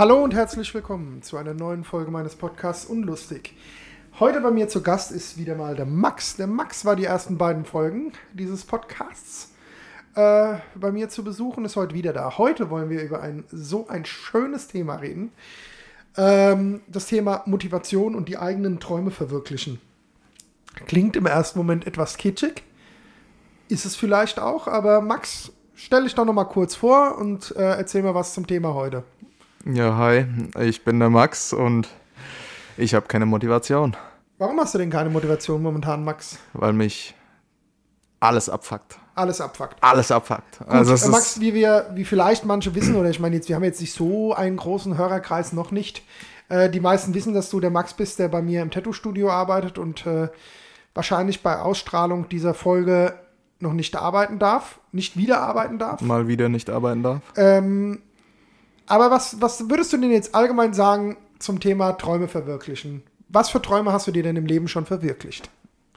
Hallo und herzlich willkommen zu einer neuen Folge meines Podcasts Unlustig. Heute bei mir zu Gast ist wieder mal der Max. Der Max war die ersten beiden Folgen dieses Podcasts äh, bei mir zu besuchen, ist heute wieder da. Heute wollen wir über ein so ein schönes Thema reden. Ähm, das Thema Motivation und die eigenen Träume verwirklichen. Klingt im ersten Moment etwas kitschig. Ist es vielleicht auch, aber Max, stell dich doch noch mal kurz vor und äh, erzähl mal was zum Thema heute. Ja, hi, ich bin der Max und ich habe keine Motivation. Warum hast du denn keine Motivation momentan, Max? Weil mich alles abfuckt. Alles abfuckt. Alles abfuckt. Gut, also äh, Max, wie wir, wie vielleicht manche wissen, oder ich meine jetzt, wir haben jetzt nicht so einen großen Hörerkreis noch nicht. Äh, die meisten wissen, dass du der Max bist, der bei mir im Tattoo-Studio arbeitet und äh, wahrscheinlich bei Ausstrahlung dieser Folge noch nicht arbeiten darf, nicht wieder arbeiten darf. mal wieder nicht arbeiten darf. Ähm, aber was, was würdest du denn jetzt allgemein sagen zum Thema Träume verwirklichen? Was für Träume hast du dir denn im Leben schon verwirklicht?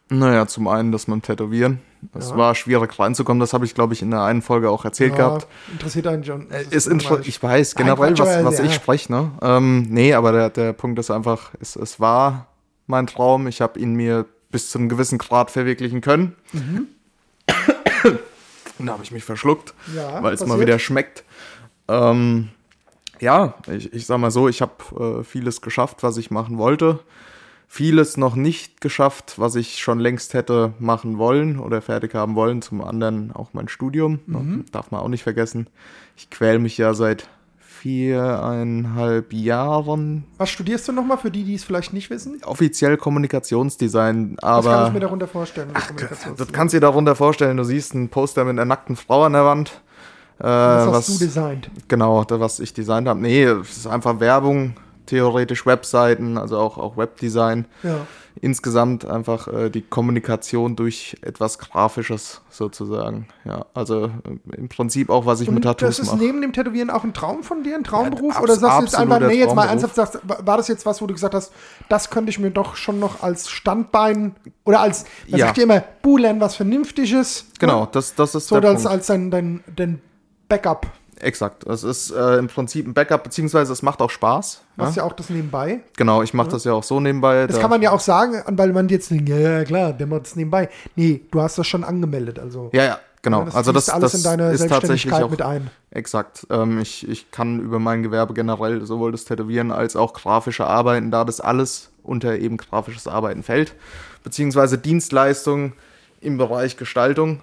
Naja, zum einen, dass man tätowieren. Das Ja. war schwierig reinzukommen. Das habe ich, glaube ich, in der einen Folge auch erzählt gehabt. interessiert einen schon. Das Ist inter ich weiß generell, was, was ja. ich spreche. Ne? Ähm, nee, aber der, der Punkt ist einfach, es, es war mein Traum. Ich habe ihn mir bis zu einem gewissen Grad verwirklichen können. Mhm. Und da habe ich mich verschluckt, Ja, weil es mal wieder schmeckt. Ähm, ja, ich, ich sag mal so, ich habe äh, vieles geschafft, was ich machen wollte. Vieles noch nicht geschafft, was ich schon längst hätte machen wollen oder fertig haben wollen. Zum anderen auch mein Studium. ne, Mhm. Darf man auch nicht vergessen. Ich quäl mich ja seit viereinhalb Jahren. Was studierst du nochmal für die, die es vielleicht nicht wissen? Offiziell Kommunikationsdesign, Was kann ich mir aber darunter vorstellen? Kommunikations- das kannst du dir darunter vorstellen. Du siehst ein Poster mit einer nackten Frau an der Wand. Äh, das hast was, du designt. Genau, das, was ich designt habe. Nee, es ist einfach Werbung, theoretisch Webseiten, also auch, auch Webdesign. Ja. Insgesamt einfach äh, die Kommunikation durch etwas Grafisches sozusagen. Ja, also äh, im Prinzip auch, was ich mit Und das Tattoos ist mache. neben dem Tätowieren auch ein Traum von dir, ein Traumberuf? Ja, Oder sagst du jetzt einfach, nee, jetzt mal ernsthaft, sagst, war das jetzt was, wo du gesagt hast, das könnte ich mir doch schon noch als Standbein oder als, man Ja. sagt ja immer, Bu, lern was Vernünftiges. Genau, Ne? das, das ist So der als, Punkt. als dein, dein, dein Backup. Exakt. Es ist äh, im Prinzip ein Backup, beziehungsweise es macht auch Spaß. Machst Ja? ja auch das nebenbei. Genau, ich mache das ja auch so nebenbei. Das Da- kann man ja auch sagen, weil man jetzt denkt, ja, ja, klar, der macht das nebenbei. Nee, du hast das schon angemeldet, also. Ja, ja, genau. das also das, das in deine ist tatsächlich auch mit ein. Exakt. Ähm, ich, ich kann über mein Gewerbe generell sowohl das Tätowieren als auch grafische Arbeiten, da das alles unter eben grafisches Arbeiten fällt, beziehungsweise Dienstleistungen im Bereich Gestaltung,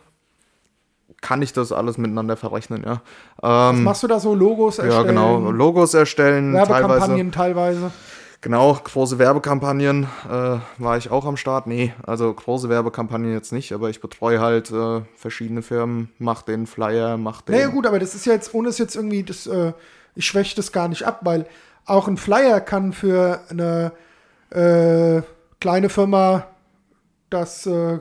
kann ich das alles miteinander verrechnen, ja. Ähm, Machst du da so Logos ja, erstellen? genau. Logos erstellen, teilweise. Werbekampagnen teilweise. Genau, große Werbekampagnen äh, war ich auch am Start. Nee, also große Werbekampagnen jetzt nicht, aber ich betreue halt äh, verschiedene Firmen, mach den Flyer, mach den. Naja, gut, aber das ist ja jetzt, ohne es jetzt irgendwie, das, äh, ich schwäche das gar nicht ab, weil auch ein Flyer kann für eine äh, kleine Firma das äh,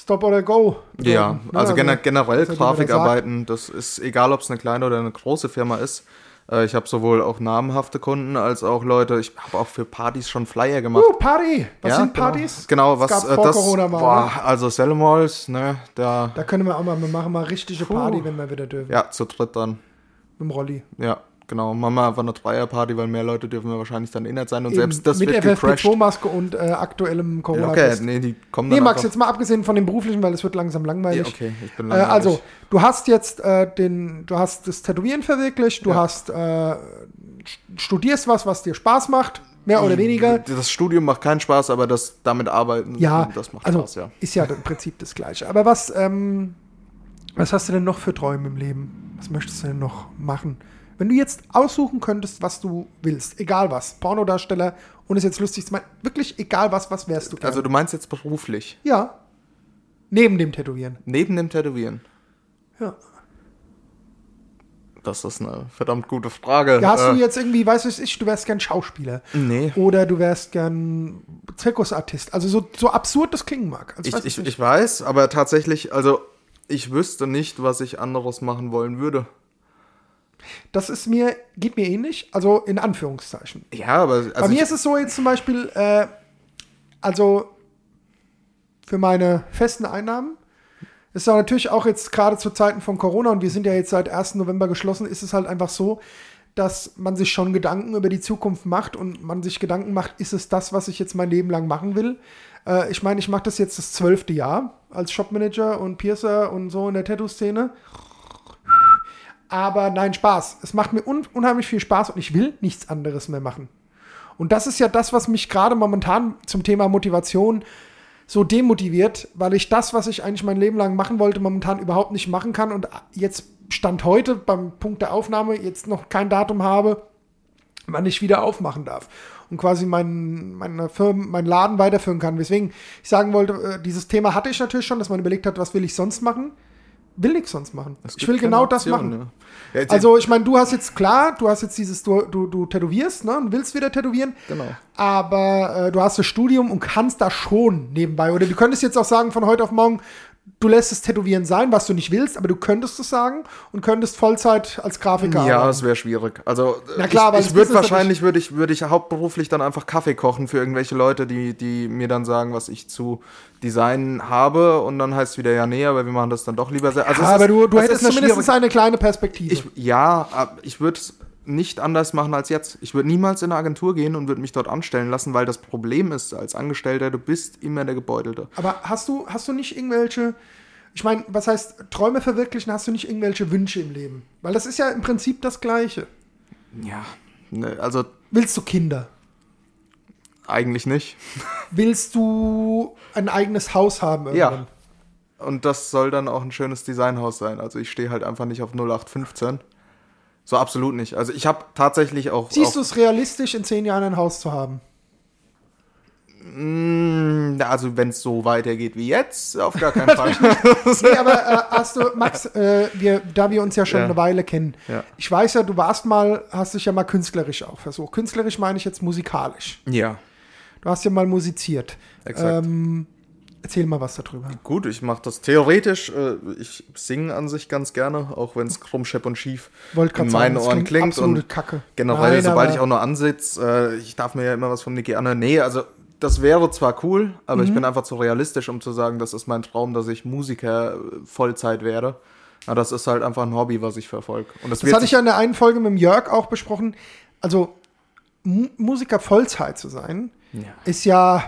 Stop oder Go. Ja, werden, ne? also gener generell das ja, Grafikarbeiten, das ist egal, ob es eine kleine oder eine große Firma ist. Äh, ich habe sowohl auch namhafte Kunden als auch Leute, ich habe auch für Partys schon Flyer gemacht. Uh, Party! Was ja, sind genau. Partys? Genau, Es was gab äh, vor das Corona mal. boah, also Sellemalls, ne, da Da können wir auch mal, wir machen mal richtige Party, wenn wir wieder dürfen. ja, zu dritt dann. Mit dem Rolli. Ja, genau. Machen wir einfach eine Dreierparty, weil mehr Leute dürfen wir wahrscheinlich dann innerhalb sein und Eben selbst das mit wird gecrashed. FFP2-Maske und äh, aktuellem corona Okay, nee, die kommen Nee, dann Max, einfach- jetzt mal abgesehen von dem beruflichen, weil es wird langsam langweilig. Ja, okay, ich bin Äh, langweilig. also, du hast jetzt äh, den, du hast das Tätowieren verwirklicht, du Ja. hast äh, studierst was, was dir Spaß macht, mehr oder weniger. Das Studium macht keinen Spaß, aber das damit arbeiten, Ja, das macht also Spaß, ja. ist ja im Prinzip das Gleiche. Aber was, ähm, was hast du denn noch für Träume im Leben? Was möchtest du denn noch machen? Wenn du jetzt aussuchen könntest, was du willst, egal was, Pornodarsteller, und es jetzt lustig zu meinen, wirklich egal was, was wärst du gerne? Also du meinst jetzt beruflich, ja. Neben dem Tätowieren. neben dem Tätowieren? Ja. Das ist eine verdammt gute Frage. Ja, hast Äh, du jetzt irgendwie, weißt du, ich, du wärst gern Schauspieler. Nee. Oder du wärst gern Zirkusartist. Also so, so absurd das klingen mag. Also Ich, weiß ich, ich weiß, aber tatsächlich, also ich wüsste nicht, was ich anderes machen wollen würde. Das ist mir, geht mir ähnlich. Also in Anführungszeichen. Ja, aber also Bei mir ist es so jetzt zum Beispiel, äh, also für meine festen Einnahmen, ist ja natürlich auch jetzt gerade zu Zeiten von Corona und wir sind ja jetzt seit 1. November geschlossen, ist es halt einfach so, dass man sich schon Gedanken über die Zukunft macht und man sich Gedanken macht, ist es das, was ich jetzt mein Leben lang machen will? Äh, ich meine, ich mache das jetzt das zwölfte Jahr als Shopmanager und Piercer und so in der Tattoo-Szene. Aber nein, Spaß. Es macht mir un unheimlich viel Spaß und ich will nichts anderes mehr machen. Und das ist ja das, was mich gerade momentan zum Thema Motivation so demotiviert, weil ich das, was ich eigentlich mein Leben lang machen wollte, momentan überhaupt nicht machen kann und jetzt Stand heute beim Punkt der Aufnahme jetzt noch kein Datum habe, wann ich wieder aufmachen darf und quasi mein, meine Firma, meinen Laden weiterführen kann. Weswegen ich sagen wollte, äh, dieses Thema hatte ich natürlich schon, dass man überlegt hat, was will ich sonst machen will nichts sonst machen. Ich will genau Option, das machen. Ja. Ja, also ich meine, du hast jetzt klar, du hast jetzt dieses, du, du, du tätowierst, ne, und willst wieder tätowieren. Genau. Aber äh, du hast das Studium und kannst da schon nebenbei. Oder du könntest jetzt auch sagen, von heute auf morgen, du lässt es Tätowieren sein, was du nicht willst, aber du könntest es sagen und könntest Vollzeit als Grafiker Ja, das wäre schwierig. Also Na klar, ich, ich würde wahrscheinlich würde ich würde ich hauptberuflich dann einfach Kaffee kochen für irgendwelche Leute, die die mir dann sagen, was ich zu designen habe und dann heißt es wieder ja nee, aber wir machen das dann doch lieber sehr. Also ja, aber ist, du, du hättest zumindest eine kleine Perspektive. Ich, ja, ich würde nicht anders machen als jetzt. Ich würde niemals in eine Agentur gehen und würde mich dort anstellen lassen, weil das Problem ist, als Angestellter, du bist immer der Gebeutelte. Aber hast du, hast du nicht irgendwelche, ich meine, was heißt Träume verwirklichen, hast du nicht irgendwelche Wünsche im Leben? Weil das ist ja im Prinzip das Gleiche. Ja, ne, also. Willst du Kinder? Eigentlich nicht. Willst du ein eigenes Haus haben irgendwann? Ja. Und das soll dann auch ein schönes Designhaus sein. Also ich stehe halt einfach nicht auf 0815. So absolut nicht. Also ich habe tatsächlich auch. Siehst du es realistisch, in zehn Jahren ein Haus zu haben? Mm, also wenn es so weitergeht wie jetzt, auf gar keinen Fall. nee, aber äh, hast du, Max, äh, wir, da wir uns ja schon ja. eine Weile kennen, ja. ich weiß ja, du warst mal, hast dich ja mal künstlerisch auch versucht. Künstlerisch meine ich jetzt musikalisch. Ja. Du hast ja mal musiziert. Exakt. Ähm, Erzähl mal was darüber. Gut, ich mache das theoretisch. Äh, ich singe an sich ganz gerne, auch wenn es krumm, schepp und schief in meinen Ohren klingt. Absolute und Kacke. Generell, Nein, sobald ich auch nur ansitze, äh, ich darf mir ja immer was von Niki anhören. Nee, also das wäre zwar cool, aber mhm. ich bin einfach zu realistisch, um zu sagen, das ist mein Traum, dass ich Musiker äh, Vollzeit werde. Aber das ist halt einfach ein Hobby, was ich verfolge. das, das hatte ich ja in der einen Folge mit dem Jörg auch besprochen. Also Musiker Vollzeit zu sein, ja. ist ja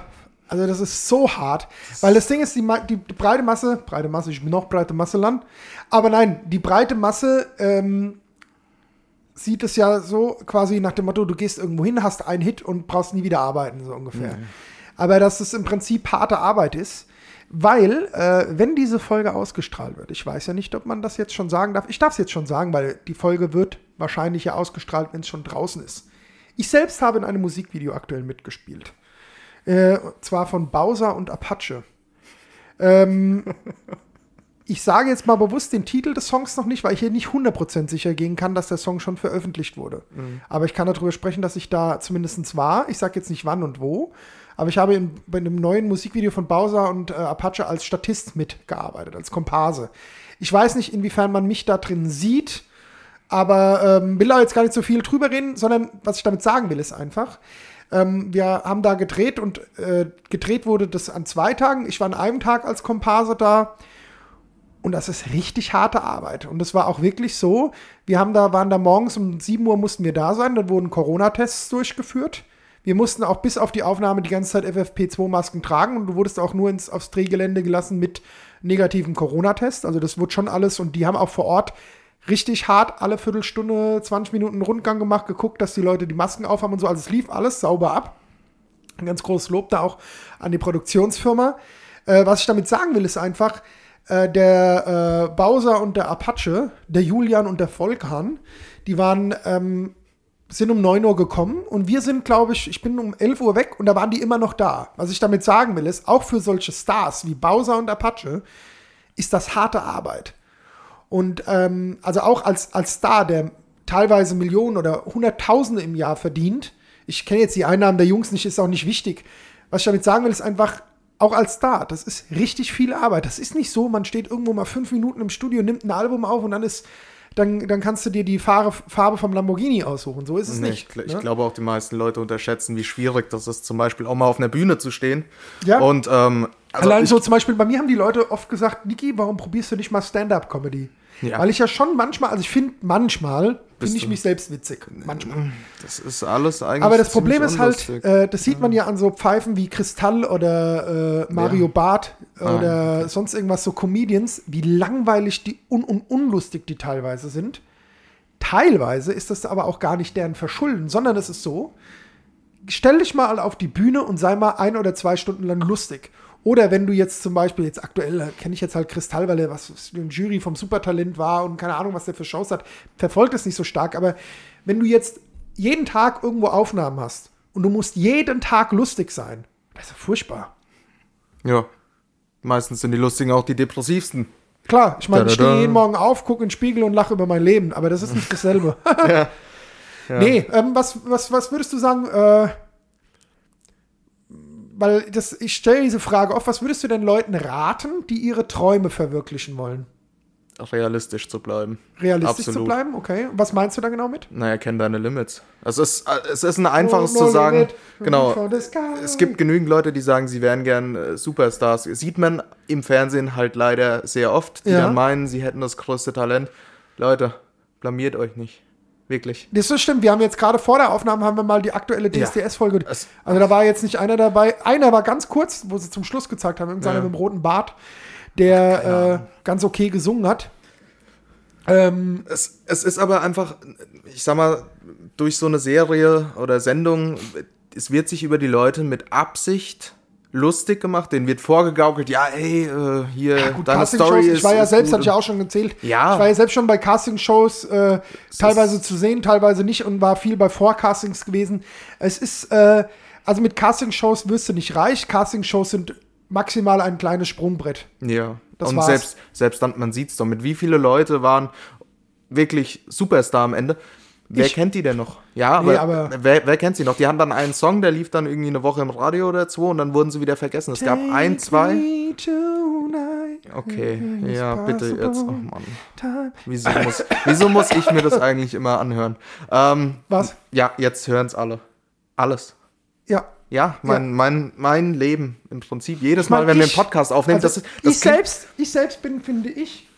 also das ist so hart, weil das Ding ist, die, die, die, breite Masse, breite Masse, ich bin noch breite Masse Land, aber nein, die breite Masse ähm, sieht es ja so quasi nach dem Motto, du gehst irgendwo hin, hast einen Hit und brauchst nie wieder arbeiten, so ungefähr. Mhm. Aber dass es im Prinzip harte Arbeit ist, weil, äh, wenn diese Folge ausgestrahlt wird, ich weiß ja nicht, ob man das jetzt schon sagen darf, ich darf es jetzt schon sagen, weil die Folge wird wahrscheinlich ja ausgestrahlt, wenn es schon draußen ist. Ich selbst habe in einem Musikvideo aktuell mitgespielt. Äh, zwar von Bowser und Apache. Ähm, ich sage jetzt mal bewusst den Titel des Songs noch nicht, weil ich hier nicht 100% sicher gehen kann, dass der Song schon veröffentlicht wurde. Mhm. Aber ich kann darüber sprechen, dass ich da zumindest war. Ich sage jetzt nicht wann und wo. Aber ich habe in, bei einem neuen Musikvideo von Bowser und äh, Apache als Statist mitgearbeitet, als Komparse. Ich weiß nicht, inwiefern man mich da drin sieht, aber ähm, will da jetzt gar nicht so viel drüber reden, sondern was ich damit sagen will, ist einfach, ähm, wir haben da gedreht und äh, gedreht wurde das an zwei Tagen. Ich war an einem Tag als Komparse da. Und das ist richtig harte Arbeit. Und das war auch wirklich so. Wir haben da, waren da morgens um 7 Uhr mussten wir da sein. Dann wurden Corona-Tests durchgeführt. Wir mussten auch bis auf die Aufnahme die ganze Zeit FFP2-Masken tragen und du wurdest auch nur ins, aufs Drehgelände gelassen mit negativen Corona-Test. Also das wurde schon alles und die haben auch vor Ort richtig hart alle Viertelstunde, 20 Minuten Rundgang gemacht, geguckt, dass die Leute die Masken aufhaben und so. Also es lief alles sauber ab. Ein ganz großes Lob da auch an die Produktionsfirma. Äh, was ich damit sagen will, ist einfach, äh, der äh, Bowser und der Apache, der Julian und der Volkan, die waren, ähm, sind um 9 Uhr gekommen und wir sind, glaube ich, ich bin um 11 Uhr weg und da waren die immer noch da. Was ich damit sagen will, ist, auch für solche Stars wie Bowser und Apache ist das harte Arbeit. Und ähm, also auch als, als Star, der teilweise Millionen oder Hunderttausende im Jahr verdient. Ich kenne jetzt die Einnahmen der Jungs nicht, ist auch nicht wichtig. Was ich damit sagen will, ist einfach, auch als Star, das ist richtig viel Arbeit. Das ist nicht so, man steht irgendwo mal fünf Minuten im Studio, nimmt ein Album auf und dann ist dann, dann kannst du dir die Farbe, Farbe vom Lamborghini aussuchen. So ist es nee, nicht. Ich, ich ne? glaube auch, die meisten Leute unterschätzen, wie schwierig das ist, zum Beispiel auch mal auf einer Bühne zu stehen. Ja. Und ähm, also Allein so zum Beispiel, bei mir haben die Leute oft gesagt, Niki, warum probierst du nicht mal Stand-up-Comedy? Ja. Weil ich ja schon manchmal, also ich finde manchmal, finde ich mich selbst witzig. Manchmal. Das ist alles eigentlich. Aber das Problem ist halt, äh, das sieht man ja an so Pfeifen wie Kristall oder äh, Mario Ja. Barth Ah, oder sonst irgendwas, so Comedians, wie langweilig die un und unlustig die teilweise sind. Teilweise ist das aber auch gar nicht deren Verschulden, sondern es ist so, stell dich mal auf die Bühne und sei mal ein oder zwei Stunden lang lustig. Oder wenn du jetzt zum Beispiel, jetzt aktuell kenne ich jetzt halt Kristall, weil er was ein Jury vom Supertalent war und keine Ahnung, was der für Shows hat, verfolgt es nicht so stark. Aber wenn du jetzt jeden Tag irgendwo Aufnahmen hast und du musst jeden Tag lustig sein, das ist ja furchtbar. ja. Meistens sind die Lustigen auch die depressivsten. Klar, ich meine, ich stehe jeden Morgen auf, gucke in den Spiegel und lache über mein Leben, aber das ist nicht dasselbe. ja. Ja. Nee, ähm, was, was, was würdest du sagen, äh, weil das, ich stelle diese Frage oft, was würdest du den Leuten raten, die ihre Träume verwirklichen wollen? Realistisch zu bleiben. Realistisch zu Absolut. bleiben, okay. Was meinst du da genau mit? Naja, kenn deine Limits. Also es ist, es ist ein einfaches No, no zu sagen. limit Genau. Es gibt genügend Leute, die sagen, sie wären gern äh, Superstars. Sieht man im Fernsehen halt leider sehr oft, die Ja. dann meinen, sie hätten das größte Talent. Leute, blamiert euch nicht. Wirklich. Das ist stimmt. Wir haben jetzt gerade vor der Aufnahme haben wir mal die aktuelle Ja. DSDS-Folge. Es- Also da war jetzt nicht einer dabei. Einer war ganz kurz, wo sie zum Schluss gezeigt haben, irgendeiner Ja. mit dem roten Bart, der äh, ganz okay gesungen hat. Ähm, Es, es ist aber einfach, ich sag mal, durch so eine Serie oder Sendung, es wird sich über die Leute mit Absicht lustig gemacht, denen wird vorgegaukelt, ja, ey, äh, hier, gut, deine Story ist. ich war ja ist selbst, hatte ich ja auch schon gezählt. Ja. Ich war ja selbst schon bei Castingshows äh, teilweise zu sehen, teilweise nicht und war viel bei Vorcastings gewesen. Es ist, äh, also mit Castingshows wirst du nicht reich. Castingshows sind maximal ein kleines Sprungbrett. Ja, Das und war's. selbst, selbst dann, man sieht's doch, mit wie viele Leute waren wirklich Superstar am Ende. Wer Ich- kennt die denn noch? Ja, aber, Nee, aber- wer, wer kennt sie noch? Die haben dann einen Song, der lief dann irgendwie eine Woche im Radio oder zwei und dann wurden sie wieder vergessen. Es gab ein, zwei. Okay, ja, bitte jetzt. Oh. Mann. Wieso muss, wieso muss ich mir das eigentlich immer anhören? Ähm, Was? ja, jetzt hören's alle. Alles. Ja. Ja, mein, Mein, mein Leben im Prinzip. Jedes Ich Mal, wenn wir ich- einen Podcast aufnehmen, Also das, ist- das ich, selbst, ich selbst bin, finde ich,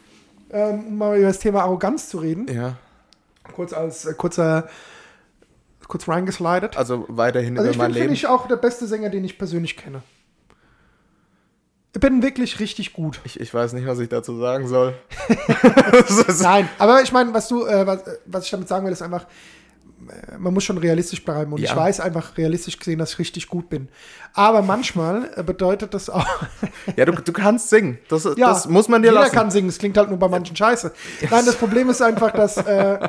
ähm, um mal über das Thema Arroganz zu reden, Ja, kurz als äh, kurzer, kurz reingeslidet. also weiterhin Also über ich mein bin, finde Leben. ich, auch der beste Sänger, den ich persönlich kenne. Ich bin wirklich richtig gut. Ich, ich weiß nicht, was ich dazu sagen soll. Nein, aber ich meine, was du, äh, was, äh, was ich damit sagen will, ist einfach, man muss schon realistisch bleiben. Und Ja. ich weiß einfach realistisch gesehen, dass ich richtig gut bin. Aber manchmal äh, bedeutet das auch, ja, du, du kannst singen. Das, ja, das muss man dir jeder lassen. kann singen, es klingt halt nur bei manchen scheiße. Nein, das Problem ist einfach, dass, äh,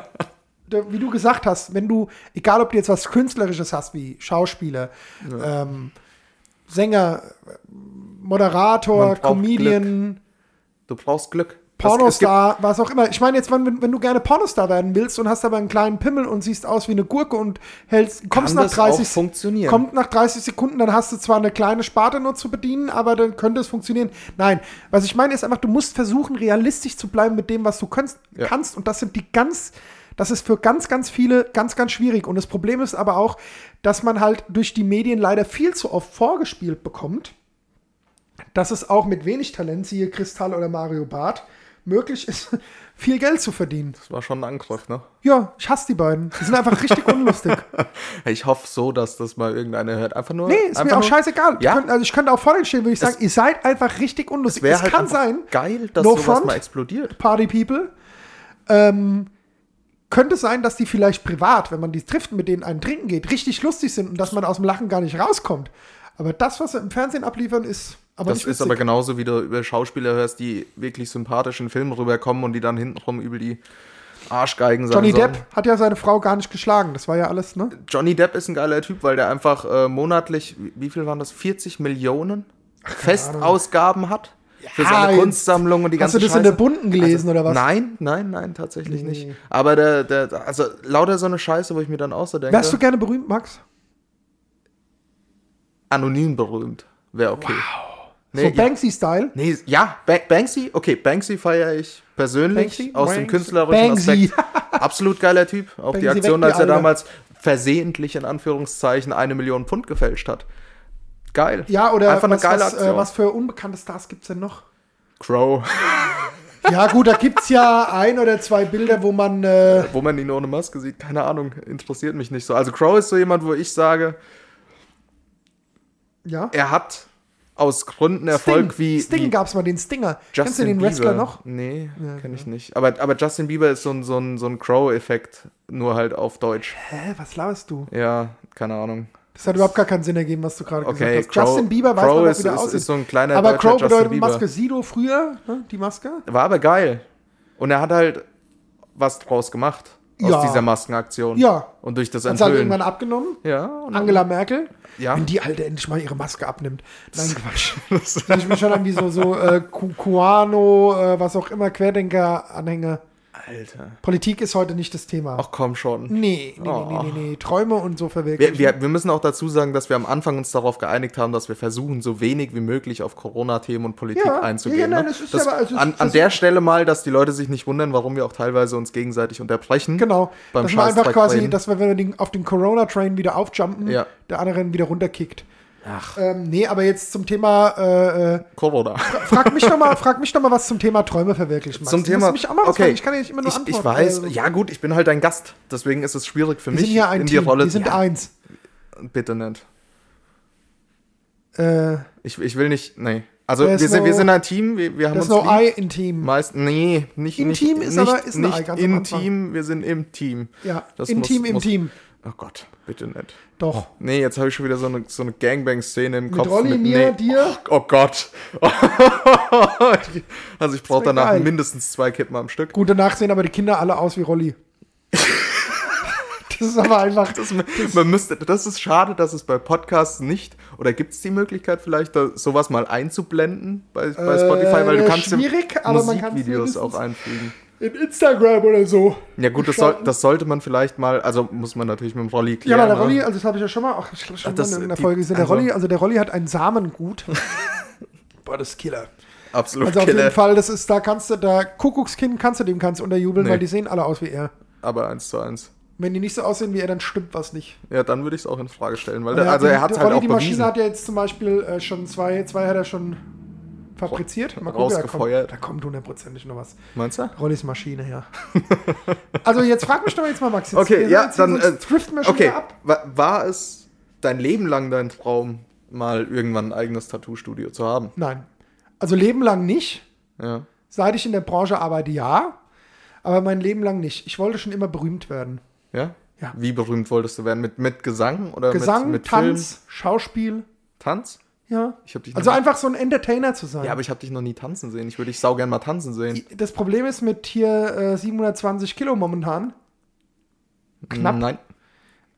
wie du gesagt hast, wenn du, egal ob du jetzt was Künstlerisches hast, wie Schauspieler, ähm, Sänger, Moderator, Comedian, Du brauchst Glück. Pornostar, was auch immer. Ich meine jetzt, wenn, wenn du gerne Pornostar werden willst und hast aber einen kleinen Pimmel und siehst aus wie eine Gurke und hältst, kommst nach das auch 30 funktionieren. kommt nach 30 Sekunden, dann hast du zwar eine kleine Sparte nur zu bedienen, aber dann könnte es funktionieren. Nein, was ich meine ist einfach, du musst versuchen, realistisch zu bleiben mit dem, was du kannst, Ja. kannst. Und das sind die ganz, das ist für ganz, ganz viele ganz, ganz schwierig. Und das Problem ist aber auch, dass man halt durch die Medien leider viel zu oft vorgespielt bekommt, dass es auch mit wenig Talent, siehe Kristall oder Mario Barth, möglich ist, viel Geld zu verdienen. Das war schon ein Angriff, ne? Ja, ich hasse die beiden. Die sind einfach richtig unlustig. Ich hoffe so, dass das mal irgendeiner hört. Einfach nur. Nee, ist mir auch nur, scheißegal. Ja. Ich könnte, also ich könnte auch vor denen stehen, würde ich sagen, ihr seid einfach richtig unlustig. Wäre Es halt kann sein, geil, dass No sowas front. mal explodiert. Party People, ähm, könnte sein, dass die vielleicht privat, wenn man die trifft, mit denen einen trinken geht, richtig lustig sind und dass man aus dem Lachen gar nicht rauskommt. Aber das, was sie im Fernsehen abliefern, ist aber Das ist aber genauso, wie du über Schauspieler hörst, die wirklich sympathisch in Filmen rüberkommen und die dann hintenrum über die Arschgeigen sein Johnny sollen. Depp hat ja seine Frau gar nicht geschlagen. Das war ja alles, ne? Johnny Depp ist ein geiler Typ, weil der einfach äh, monatlich, wie- viel waren das? 40 Millionen Festausgaben hat für seine Kunstsammlung und die Hast ganze du das Scheiße. in der Bunten gelesen oder was? Nein, nein, nein, tatsächlich Nee. nicht. Aber der, der, also lauter so eine Scheiße, wo ich mir dann auch so denke, Wärst du gerne berühmt, Max? anonym berühmt, wäre okay. So ja. Banksy-Style? Nee, ja, ba Banksy, okay, Banksy feiere ich persönlich Banksy? aus dem Banksy? künstlerischen Banksy. Aspekt. Absolut geiler Typ. Auch die Banksy Aktion, die als er damals versehentlich in Anführungszeichen eine Million Pfund gefälscht hat. Geil. Ja, oder Einfach eine was, geile was, Aktion. äh, was für unbekannte Stars gibt es denn noch? Crow. Ja, gut, da gibt es ja ein oder zwei Bilder, wo man. Äh, Wo man ihn ohne Maske sieht, keine Ahnung, interessiert mich nicht so. Also Crow ist so jemand, wo ich sage, ja. er hat aus Gründen Erfolg Sting, wie, Sting gab es mal, den Stinger. Justin Kennst du den Bieber. Wrestler noch? Nee, Ja, kenne ich nicht. Aber, aber Justin Bieber ist so ein, so ein, so ein Crow-Effekt, nur halt auf Deutsch. Hä, was laberst du? Ja, keine Ahnung. Das hat überhaupt gar keinen Sinn ergeben, was du gerade Okay, gesagt hast. Justin Bieber weiß Crow man, ist, aussieht. ist so ein kleiner Aber Crow bedeutet Bieber. Maske Sido früher, ne? die Maske. War aber geil. Und er hat halt was draus gemacht aus Ja. dieser Maskenaktion. Ja. Und durch das Hat halt Enthüllen. irgendwann abgenommen. ja, Angela Merkel. Ja. Wenn die Alte endlich mal ihre Maske abnimmt. Nein, Quatsch. Das ich mir schon an wie so, so äh, Ku- Kuano, äh, was auch immer, Querdenker-Anhänger. Alter. Politik ist heute nicht das Thema. Ach komm schon. Nee, nee, nee, Oh. nee, nee, nee. Träume und so verwirklichen. Wir, wir, wir müssen auch dazu sagen, dass wir am Anfang uns darauf geeinigt haben, dass wir versuchen, so wenig wie möglich auf Corona-Themen und Politik Ja, einzugehen. ja, nein, ne? das ist das, aber- also an, an der Stelle mal, dass die Leute sich nicht wundern, warum wir auch teilweise uns gegenseitig unterbrechen. Genau. Beim dass man einfach quasi, dass wir, wenn wir den, auf den Corona-Train wieder aufjumpen, Ja. der andere wieder runterkickt. Ach, Ähm, nee, aber jetzt zum Thema, äh, äh, Corona. frag mich doch mal, frag mich doch mal was zum Thema Träume verwirklichen. Max. Zum Du Thema. mich auch mal okay. fragen. Ich kann ja nicht immer nur ich, ich antworten. weiß. Also, Ja, gut, ich bin halt dein Gast. Deswegen ist es schwierig für wir mich sind ja ein in Team. die Rolle wir sind ja, eins. Bitte nicht. Äh, Ich, ich will nicht. Nee. Also, wir sind, no- wir sind ein Team. Wir, wir haben das ist uns no lieb. I in Team. Meist, nee, nicht Intim nicht, ist nicht, aber- ist nicht im Anfang. Team, wir sind im Team. Ja, Das in muss- Team, im muss- Team. Oh Gott, bitte nicht. Doch. Nee, jetzt habe ich schon wieder so eine, so eine Gangbang-Szene im Mit Kopf. Rolli, mir, nee. dir. Oh, oh Gott. also ich brauche danach geil. mindestens zwei Kippen am Stück. Gut, danach sehen aber die Kinder alle aus wie Rolli. das ist aber einfach. Das, man müsste, das ist schade, dass es bei Podcasts nicht, oder gibt es die Möglichkeit vielleicht, da, sowas mal einzublenden bei, bei Spotify, weil du Äh, kannst ja schwierig, aber man kann's Musikvideos auch einfügen. In Instagram oder so. Ja gut, das, soll, das sollte man vielleicht mal, also muss man natürlich mit dem Rolli Ja, klären. aber der ne? Rolli, also das habe ich ja schon mal, ach, ich glaube schon Ach, das- mal in der Folge gesehen. Der also- Rolli, also der Rolli hat ein Samengut. Boah, das ist Killer. Absolut Also auf Killer. jeden Fall, das ist, da kannst du, da Kuckuckskind kannst du dem kannst unterjubeln, Nee. weil die sehen alle aus wie er. Aber eins zu eins. Wenn die nicht so aussehen wie er, dann stimmt was nicht. Ja, dann würde ich es auch in Frage stellen, weil Der also die- er hat halt auch die Maschine bewiesen. hat ja jetzt zum Beispiel äh, schon zwei, zwei hat er schon fabriziert. Mal gucken, da kommt, Rausgefeuert. da kommt hundertprozentig noch was. Meinst du? Rollis Maschine, ja. also jetzt frag mich doch jetzt mal, Max. Jetzt, Okay, ja, dann sonst äh, schon okay. ab. Wa- War es dein Leben lang dein Traum, mal irgendwann ein eigenes Tattoo-Studio zu haben? Nein. Also Leben lang nicht. Ja. Seit ich in der Branche arbeite, ja. Aber mein Leben lang nicht. Ich wollte schon immer berühmt werden. Ja? Ja. Wie berühmt wolltest du werden? Mit, mit Gesang oder Gesang, mit, mit Tanz, Film? Schauspiel. Tanz? Ja. Also einfach so ein Entertainer zu sein. ja, aber ich habe dich noch nie tanzen sehen. Ich würde dich saugern mal tanzen sehen. das Problem ist mit hier äh, 720 Kilo momentan. Knapp. Nein.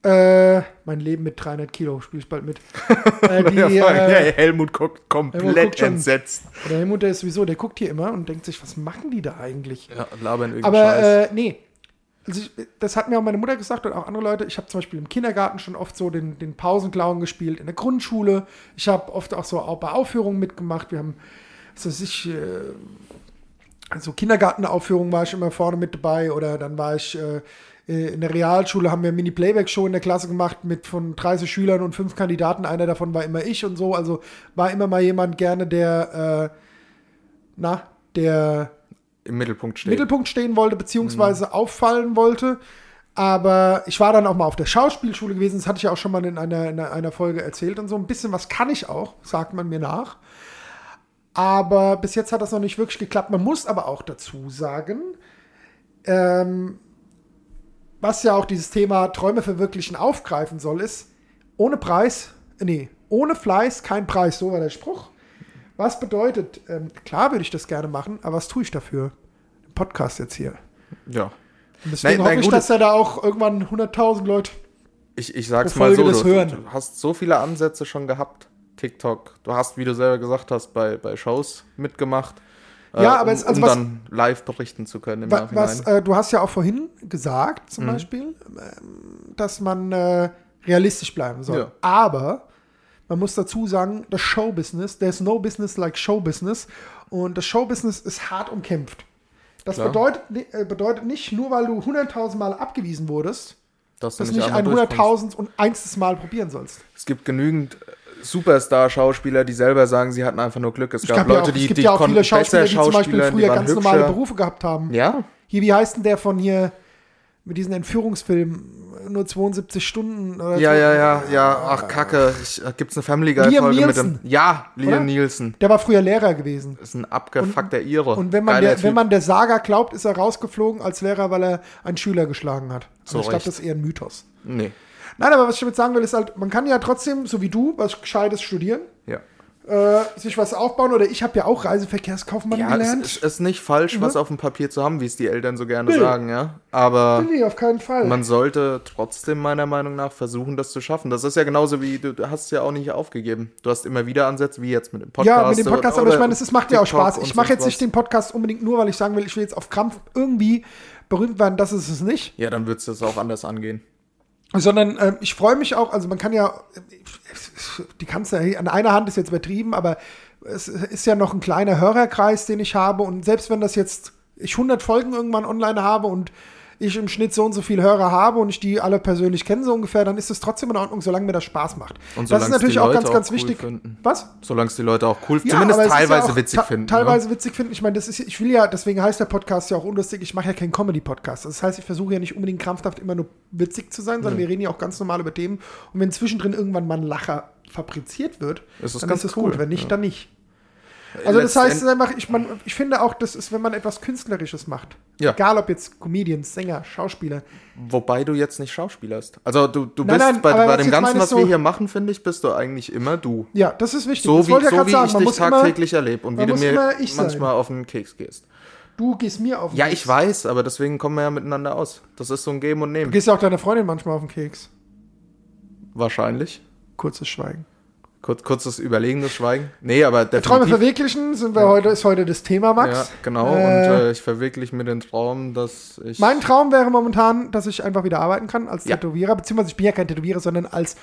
Äh, mein Leben mit 300 Kilo spiele ich bald mit. äh, die, ja, äh, Helmut guckt komplett Helmut guckt schon. entsetzt. der Helmut, der ist sowieso, der guckt hier immer und denkt sich, was machen die da eigentlich? Ja, labern irgendwie Aber Scheiß. äh, nee. Also ich, das hat mir auch meine Mutter gesagt und auch andere Leute. Ich habe zum Beispiel im Kindergarten schon oft so den, den Pausenclown gespielt, in der Grundschule. Ich habe oft auch so auch bei Aufführungen mitgemacht. Wir haben, was weiß ich, äh, also Kindergartenaufführungen war ich immer vorne mit dabei oder dann war ich äh, äh, in der Realschule, haben wir Mini-Playback-Show in der Klasse gemacht mit von 30 Schülern und fünf Kandidaten. Einer davon war immer ich und so. Also war immer mal jemand gerne, der, äh, na, der Im Mittelpunkt steht. Mittelpunkt stehen wollte, beziehungsweise auffallen wollte. Aber ich war dann auch mal auf der Schauspielschule gewesen, das hatte ich ja auch schon mal in einer, in einer Folge erzählt und so. Ein bisschen was kann ich auch, sagt man mir nach. Aber bis jetzt hat das noch nicht wirklich geklappt. Man muss aber auch dazu sagen, ähm, was ja auch dieses Thema Träume verwirklichen aufgreifen soll, ist, ohne Preis, äh, nee, ohne Fleiß kein Preis, so war der Spruch. Was bedeutet, ähm, klar würde ich das gerne machen, aber was tue ich dafür? Den Podcast jetzt hier. Ja. Und deswegen Nein, hoffe nein, ich, gut, dass er da auch irgendwann 100.000 Leute. Ich, ich sag's mal so, du, hören. du hast so viele Ansätze schon gehabt. TikTok. Du hast, wie du selber gesagt hast, bei, bei Shows mitgemacht. äh, Ja, aber um, es- also um was- dann live berichten zu können im Wa- Nachhinein. Was, äh, du hast ja auch vorhin gesagt, zum Mhm. Beispiel, ähm, dass man äh, realistisch bleiben soll. Ja. Aber man muss dazu sagen, das Showbusiness, there's no business like Showbusiness. Und das Showbusiness ist hart umkämpft. Das Klar. bedeutet, äh, bedeutet nicht, nur weil du 100.000 Mal abgewiesen wurdest, dass du dass du nicht ein einmal durchkommst. 100.000 und einstes Mal probieren sollst. Es gibt genügend äh, Superstar-Schauspieler, die selber sagen, sie hatten einfach nur Glück. Es gab gab ja Leute, auch, die, es gibt die ja auch viele Schauspieler, die zum Beispiel früher ganz normale hübscher. Berufe gehabt haben. Ja, Hier, wie heißt denn der von hier mit diesen Entführungsfilmen? Nur 72 Stunden oder ja, so. ja, ja, ja. Ach, Kacke. Ich, äh, gibt's eine Family Guy Liam Folge mit dem. Ja, Liam Oder? Nielsen. Der war früher Lehrer gewesen. Ist ein abgefuckter Ire. Und wenn man, Geiler der, Typ. wenn man der Saga glaubt, ist er rausgeflogen als Lehrer, weil er einen Schüler geschlagen hat. So Also ich glaube, das ist eher ein Mythos. Nee. Nein, aber was ich damit sagen will, ist halt, man kann ja trotzdem, so wie du, was Gescheites studieren, Ja. Äh, sich was aufbauen. Oder ich habe ja auch Reiseverkehrskaufmann Ja, es gelernt. ist, ist nicht falsch, was auf dem Papier zu haben, wie es die Eltern so gerne Nee. sagen, ja. Aber nee, auf keinen Fall. man sollte trotzdem meiner Meinung nach versuchen, das zu schaffen. Das ist ja genauso wie, du hast es ja auch nicht aufgegeben. Du hast immer wieder Ansätze, wie jetzt mit dem Podcast. ja, mit dem Podcast, aber ich meine, es macht ja auch Spaß. Ich mache jetzt nicht was. den Podcast unbedingt nur, weil ich sagen will, ich will jetzt auf Krampf irgendwie berühmt werden, das ist es nicht. Ja, dann würdest du es auch anders angehen. Sondern ähm, ich freue mich auch, also man kann ja, die ja, an einer Hand ist jetzt übertrieben, aber es ist ja noch ein kleiner Hörerkreis, den ich habe. Und selbst wenn das jetzt, ich 100 Folgen irgendwann online habe und ich im Schnitt so und so viele Hörer habe und ich die alle persönlich kenne so ungefähr, dann ist es trotzdem in Ordnung, solange mir das Spaß macht. Und das ist natürlich auch Leute ganz, auch ganz cool wichtig. finden. Was? Solange es die Leute auch cool, Ja, zumindest ja teilweise auch witzig ta- finden. Teilweise ne? witzig finden. Ich meine, das ist, ich will ja, deswegen heißt der Podcast ja auch unlustig. Ich mache ja keinen Comedy-Podcast. Das heißt, ich versuche ja nicht unbedingt krampfhaft immer nur witzig zu sein, sondern wir reden ja auch ganz normal über Themen. Und wenn zwischendrin irgendwann mal ein Lacher fabriziert wird, Ist das dann ganz ist es cool, gut. Wenn nicht, ja. dann nicht. Also das heißt, einfach, ich, man, ich finde auch, das ist, wenn man etwas Künstlerisches macht. Ja. Egal ob jetzt Comedians, Sänger, Schauspieler. Wobei du jetzt nicht schauspielerst. Also du, du Nein, bist nein, bei, bei dem Ganzen, was so- wir hier machen, finde ich, bist du eigentlich immer du. Ja, das ist wichtig. So das wie, ja so gerade wie sagen. ich dich tagtäglich erlebe und wie du mir ich sein. manchmal auf den Keks gehst. du gehst mir auf den Ja, Keks. ich weiß, aber deswegen kommen wir ja miteinander aus. Das ist so ein Geben und Du Nehmen. gehst ja auch deiner Freundin manchmal auf den Keks. Wahrscheinlich. Kurzes Schweigen. Kurz, kurzes überlegendes Schweigen. Nee, aber Träume definitiv. verwirklichen sind wir heute, ist heute das Thema, Max. Ja, genau. Äh, und äh, ich verwirkliche mir den Traum, dass ich. Mein Traum wäre momentan, dass ich einfach wieder arbeiten kann als Ja. Tätowierer, beziehungsweise ich bin ja kein Tätowierer, sondern als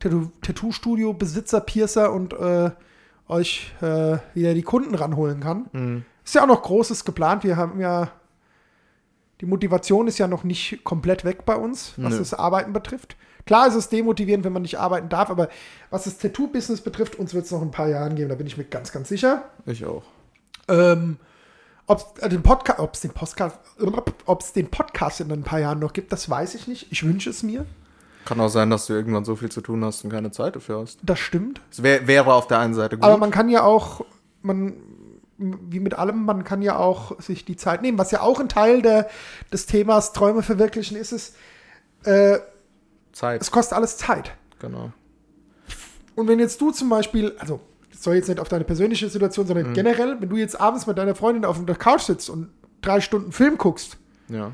Tattoo- Tattoo-Studio, Besitzer, Piercer und äh, euch äh, wieder die Kunden ranholen kann. Mhm. Ist ja auch noch Großes geplant. Wir haben ja, die Motivation ist ja noch nicht komplett weg bei uns, was Nö. das Arbeiten betrifft. Klar ist es demotivierend, wenn man nicht arbeiten darf, aber was das Tattoo-Business betrifft, uns wird es noch ein paar Jahren geben, da bin ich mir ganz, ganz sicher. Ich auch. Ähm, ob es den Podcast, ob es den Podcast, den Podcast in ein paar Jahren noch gibt, das weiß ich nicht. Ich wünsche es mir. Kann auch sein, dass du irgendwann so viel zu tun hast und keine Zeit dafür hast. Das stimmt. Es wär, wäre auf der einen Seite gut. Aber man kann ja auch, man, wie mit allem, man kann ja auch sich die Zeit nehmen. Was ja auch ein Teil der, des Themas Träume verwirklichen ist, ist, äh, Zeit. es kostet alles Zeit. Genau. Und wenn jetzt du zum Beispiel, also das soll jetzt nicht auf deine persönliche Situation, Mhm. sondern generell, wenn du jetzt abends mit deiner Freundin auf der Couch sitzt und drei Stunden Film guckst, Ja.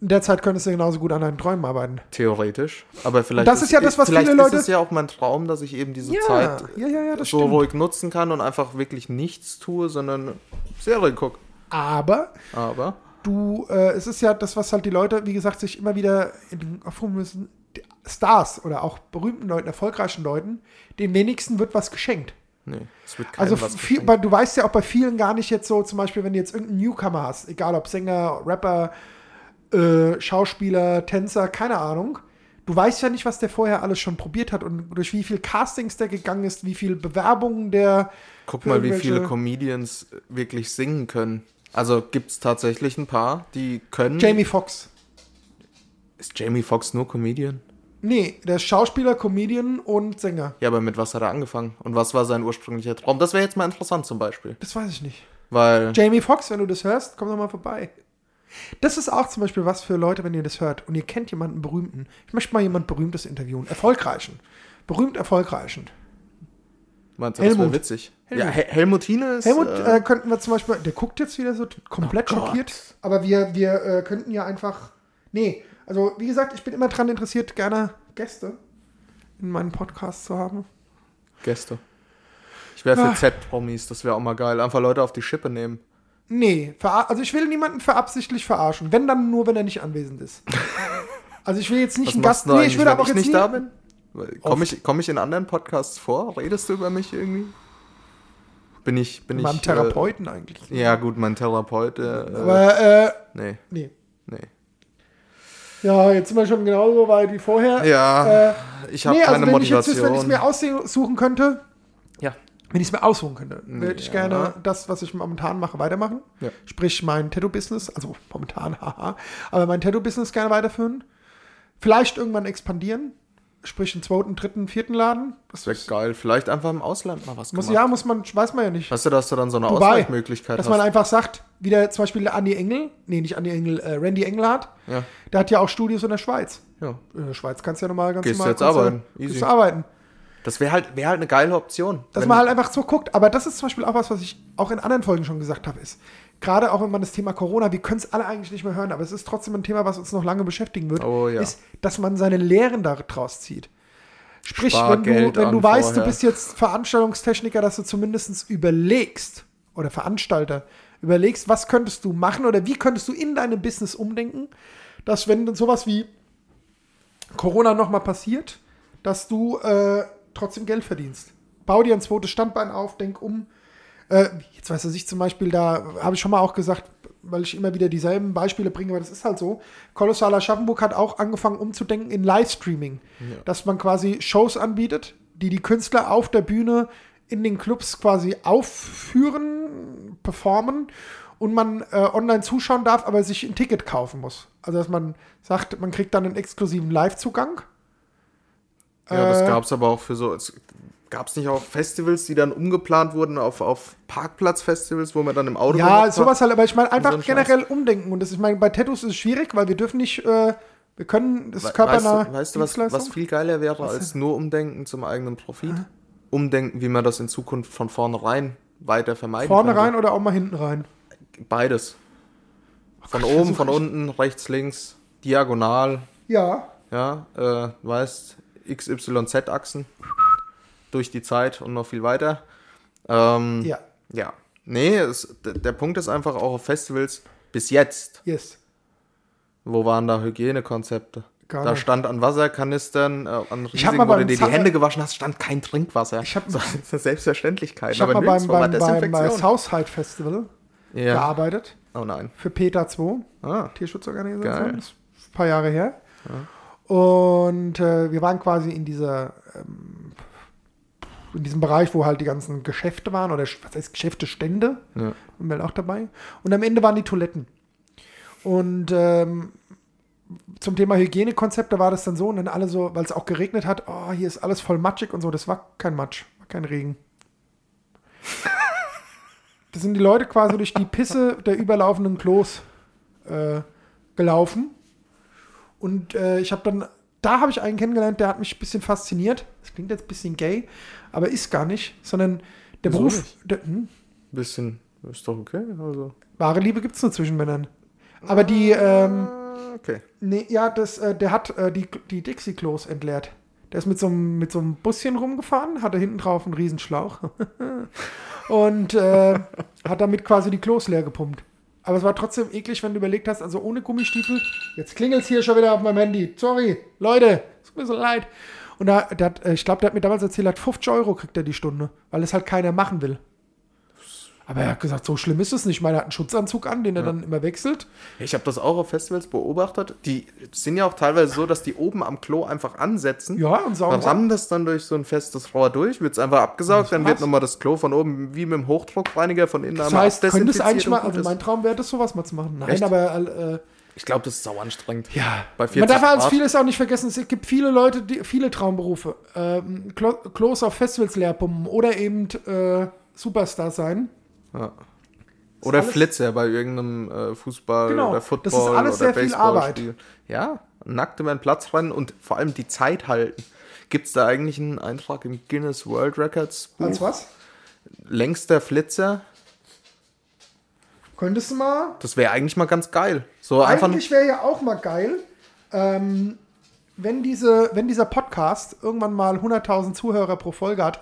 in der Zeit könntest du genauso gut an deinen Träumen arbeiten. Theoretisch. Aber vielleicht. Das ist ja das, was viele Leute- ist es ja auch mein Traum, dass ich eben diese Ja, Zeit ja, ja, das so stimmt. ruhig nutzen kann und einfach wirklich nichts tue, sondern Serie gucke. Aber Aber. du, äh, es ist ja das, was halt die Leute, wie gesagt, sich immer wieder in den aufrufen müssen. Stars oder auch berühmten Leuten, erfolgreichen Leuten, den wenigsten wird was geschenkt. Nee, es wird Also was viel, du weißt ja auch bei vielen gar nicht jetzt so, zum Beispiel, wenn du jetzt irgendeinen Newcomer hast, egal ob Sänger, Rapper, äh, Schauspieler, Tänzer, keine Ahnung. Du weißt ja nicht, was der vorher alles schon probiert hat und durch wie viel Castings der gegangen ist, wie viel Bewerbungen der. Guck mal, wie viele Comedians wirklich singen können. Also gibt es tatsächlich ein paar, die können. Jamie Foxx. Ist Jamie Foxx nur Comedian? Nee, der ist Schauspieler, Comedian und Sänger. Ja, aber mit was hat er angefangen? Und was war sein ursprünglicher Traum? Das wäre jetzt mal interessant zum Beispiel. Das weiß ich nicht. Weil. Jamie Foxx, wenn du das hörst, komm doch mal vorbei. Das ist auch zum Beispiel was für Leute, wenn ihr das hört und ihr kennt jemanden Berühmten. Ich möchte mal jemand Berühmtes interviewen. Erfolgreichen. Berühmt erfolgreichen. Meinst du, das Helmut. witzig? Helmut. Ja, Hel Helmut Hine ist. Helmut äh, äh, könnten wir zum Beispiel, der guckt jetzt wieder so komplett Oh schockiert, aber wir, wir äh, könnten ja einfach, nee, also wie gesagt, ich bin immer dran interessiert, gerne Gäste in meinem Podcast zu haben. Gäste. Ich wäre Ah. für Z-Promis, das wäre auch mal geil. Einfach Leute auf die Schippe nehmen. Nee, also ich will niemanden verabsichtlich verarschen, wenn dann nur, wenn er nicht anwesend ist. Also ich will jetzt nicht Was einen Gast, nee, ich wenn aber auch ich jetzt nicht da bin? Komme ich, komm ich in anderen Podcasts vor? Redest du über mich irgendwie? Bin ich, bin meinem ich. Therapeuten eigentlich. Äh, ja, gut, mein Therapeut. Äh, äh, Aber, äh, nee, nee. nee. Ja, jetzt sind wir schon genauso weit wie vorher. Ja, Äh, ich habe nee, keine also wenn ich jetzt, Motivation. wenn ich es mir aussuchen könnte, ja. wenn ich es mir aussuchen könnte, würde ich Ja. gerne das, was ich momentan mache, weitermachen. Ja. Sprich, mein Tattoo-Business, also momentan, haha, aber mein Tattoo-Business gerne weiterführen. Vielleicht irgendwann expandieren. Sprich, einen zweiten, dritten, vierten Laden. Das wäre geil. Vielleicht einfach im Ausland mal was muss, gemacht. ja, muss man, weiß man ja nicht. Weißt du, dass du dann so eine Dubai. Ausweichmöglichkeit Dass hast? man einfach sagt, wie der zum Beispiel Andy Engel, nee, nicht Andy Engel, äh, Randy Engelhardt, ja, der hat ja auch Studios in der Schweiz. ja. In der Schweiz kannst du ja normal ganz Gehst normal. jetzt kannst du- arbeiten. Gehst Easy. du arbeiten. Das wäre halt, wär halt eine geile Option. Dass man halt einfach so guckt. Aber das ist zum Beispiel auch was, was ich auch in anderen Folgen schon gesagt habe, ist, gerade auch wenn man das Thema Corona, wir können es alle eigentlich nicht mehr hören, aber es ist trotzdem ein Thema, was uns noch lange beschäftigen wird, Oh ja. ist, dass man seine Lehren daraus zieht. Sprich, Spar wenn du, wenn du weißt, vorher. du bist jetzt Veranstaltungstechniker, dass du zumindest überlegst, oder Veranstalter, überlegst, was könntest du machen oder wie könntest du in deinem Business umdenken, dass wenn dann sowas wie Corona nochmal passiert, dass du äh, trotzdem Geld verdienst. Bau dir ein zweites Standbein auf, denk um. Äh, jetzt weiß ich zum Beispiel, da habe ich schon mal auch gesagt, weil ich immer wieder dieselben Beispiele bringe, aber das ist halt so. Kolossaler Aschaffenburg hat auch angefangen umzudenken in Livestreaming, dass man quasi Shows anbietet, die die Künstler auf der Bühne in den Clubs quasi aufführen, performen und man äh, online zuschauen darf, aber sich ein Ticket kaufen muss. Also dass man sagt, man kriegt dann einen exklusiven Live-Zugang. Ja, das Äh, gab es aber auch für so. Gab es nicht auch Festivals, die dann umgeplant wurden auf, auf Parkplatzfestivals, wo man dann im Auto Ja, sowas halt, aber ich meine einfach so generell umdenken. Und das, ich meine, bei Tattoos ist es schwierig, weil wir dürfen nicht, äh, wir können das We- körpernahe weißt du, weißt du was, was viel geiler wäre als nur Umdenken zum eigenen Profit? Umdenken, wie man das in Zukunft von vornherein weiter vermeiden Vorne könnte. rein oder auch mal hinten rein? Beides. Von Gott, oben, von unten, rechts, links, diagonal, Ja, ja, äh, weißt, XYZ-Achsen durch die Zeit und noch viel weiter. Ähm, ja, Ja. Nee, es, der Punkt ist einfach auch auf Festivals bis jetzt. yes. Wo waren da Hygienekonzepte? Gar da nicht. stand an Wasserkanistern, äh, an riesigen, mal wo du dir die Hände gewaschen hast, stand kein Trinkwasser. Ich hab- das ist eine Selbstverständlichkeit. Ich habe mal beim, beim, beim, beim Desinfektion. Southside Festival ja. gearbeitet. Oh nein. Für PETA 2, Ah, Tierschutzorganisation. Geil. Das ist ein paar Jahre her. Und äh, wir waren quasi in dieser ähm, in diesem Bereich, wo halt die ganzen Geschäfte waren oder was heißt Geschäfte, Stände. ja. Wir halt auch dabei. Und am Ende waren die Toiletten. Und ähm, zum Thema Hygienekonzepte war das dann so, und dann alle so, weil es auch geregnet hat, oh, hier ist alles voll matschig und so. Das war kein Matsch, war kein Regen. da sind die Leute quasi durch die Pisse der überlaufenden Klos äh, gelaufen. Und äh, ich habe dann, da habe ich einen kennengelernt, der hat mich ein bisschen fasziniert. Das klingt jetzt ein bisschen gay, aber ist gar nicht, sondern der Beruf, der, hm, Bisschen, ist doch okay. Also. Wahre Liebe gibt es nur zwischen Männern. Aber die, ähm, Ah, okay. nee, ja, das, äh, der hat äh, die, die Dixie-Klos entleert. Der ist mit so einem mit so einem Buschen rumgefahren, hatte hinten drauf einen Riesenschlauch und äh, hat damit quasi die Klos leer gepumpt. Aber es war trotzdem eklig, wenn du überlegt hast, also ohne Gummistiefel. Jetzt klingelt es hier schon wieder auf meinem Handy. Sorry, Leute, es tut mir so leid. Und da, der hat, äh, ich glaube, der hat mir damals erzählt, er hat 50 Euro kriegt er die Stunde, weil es halt keiner machen will. Aber er hat gesagt, so schlimm ist es nicht. Ich meine, er hat einen Schutzanzug an, den er dann immer wechselt. Ich habe das auch auf Festivals beobachtet. Die sind ja auch teilweise so, dass die oben am Klo einfach ansetzen. Ja, und saugen Dann rammen das dann durch so ein festes Rohr durch, wird es einfach abgesaugt, dann wird nochmal das Klo von oben wie mit dem Hochdruckreiniger von innen Das heißt, könnte es eigentlich mal, also mein Traum wäre das, sowas mal zu machen. Nein, Echt? aber äh, Ich glaube, das ist sau anstrengend. ja. Bei 40 Man darf als vieles auch nicht vergessen, es gibt viele Leute, die, viele Traumberufe. Ähm, Klo Klos auf Festivals leer pumpen oder eben äh, Superstar sein. Ja. Oder alles- Flitzer bei irgendeinem äh, Fußball Genau, oder das Football ist alles oder sehr viel Baseballspiel. Ja, nackt über den Platz rennen und vor allem die Zeit halten. Gibt es da eigentlich einen Eintrag im Guinness World Records Buch? Als was? Längster Flitzer? Könntest du mal? Das wäre eigentlich mal ganz geil. So einfach Eigentlich wäre ja auch mal geil, ähm, wenn, diese, wenn dieser Podcast irgendwann mal 100.000 Zuhörer pro Folge hat.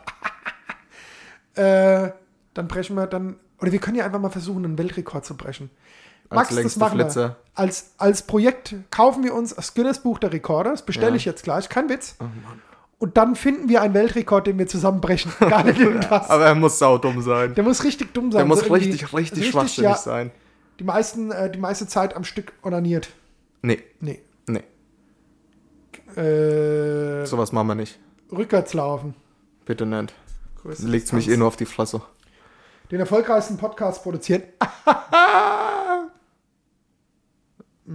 äh, dann brechen wir dann. Oder wir können ja einfach mal versuchen, einen Weltrekord zu brechen. Als Max, das längste machen wir. Als, als Projekt kaufen wir uns das Guinness Buch der Rekorde. Das bestelle Ja. ich jetzt gleich, kein Witz. Oh Mann. Und dann finden wir einen Weltrekord, den wir zusammenbrechen. Gar nicht irgendwas. Aber er muss saudumm sein. der muss richtig dumm sein. Der muss So irgendwie richtig, richtig, schwachsinnig ja, sein. Die, meisten, äh, die meiste Zeit am Stück onaniert. Nee, Nee. nee. Äh, Sowas machen wir nicht. rückwärts laufen. Bitte nicht. Legt's mich eh nur auf die Fresse. Den erfolgreichsten Podcast produzieren.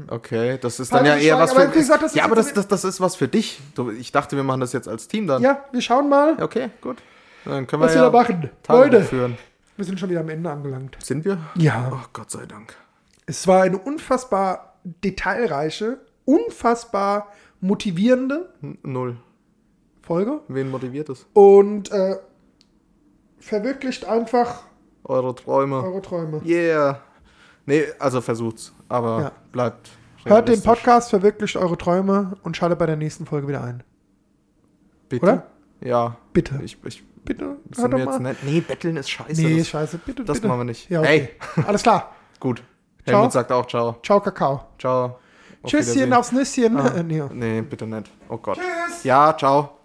Okay, das ist dann ja eher was aber für wie gesagt, das Ja, aber das, das, das ist was für dich. Ich dachte, wir machen das jetzt als Team dann. Ja, wir schauen mal, Okay, gut. Dann können wir was wir ja da machen. Tagebuch Leute, führen. wir sind schon wieder am Ende angelangt. Sind wir? Ja. Oh, Gott sei Dank. Es war eine unfassbar detailreiche, unfassbar motivierende N null. Folge Wen motiviert es? und äh, verwirklicht einfach Eure Träume. eure Träume. Yeah. Nee, also versucht's. Aber Ja. bleibt. Hört den. Podcast, verwirklicht eure Träume und schaltet bei der nächsten Folge wieder ein. Bitte? oder? Ja. Bitte. Ich, ich, Bitte, sind wir jetzt mal. Nee, betteln ist scheiße. Nee, das, scheiße, bitte, das bitte. machen wir nicht. Ja, okay. Alles klar. Gut. Ciao. Helmut sagt auch ciao. Ciao, Kakao. Ciao. Auf Tschüsschen, aufs Nüsschen. Ah, Äh, nee. Nee, bitte nicht. Oh Gott. Tschüss. Ja, ciao.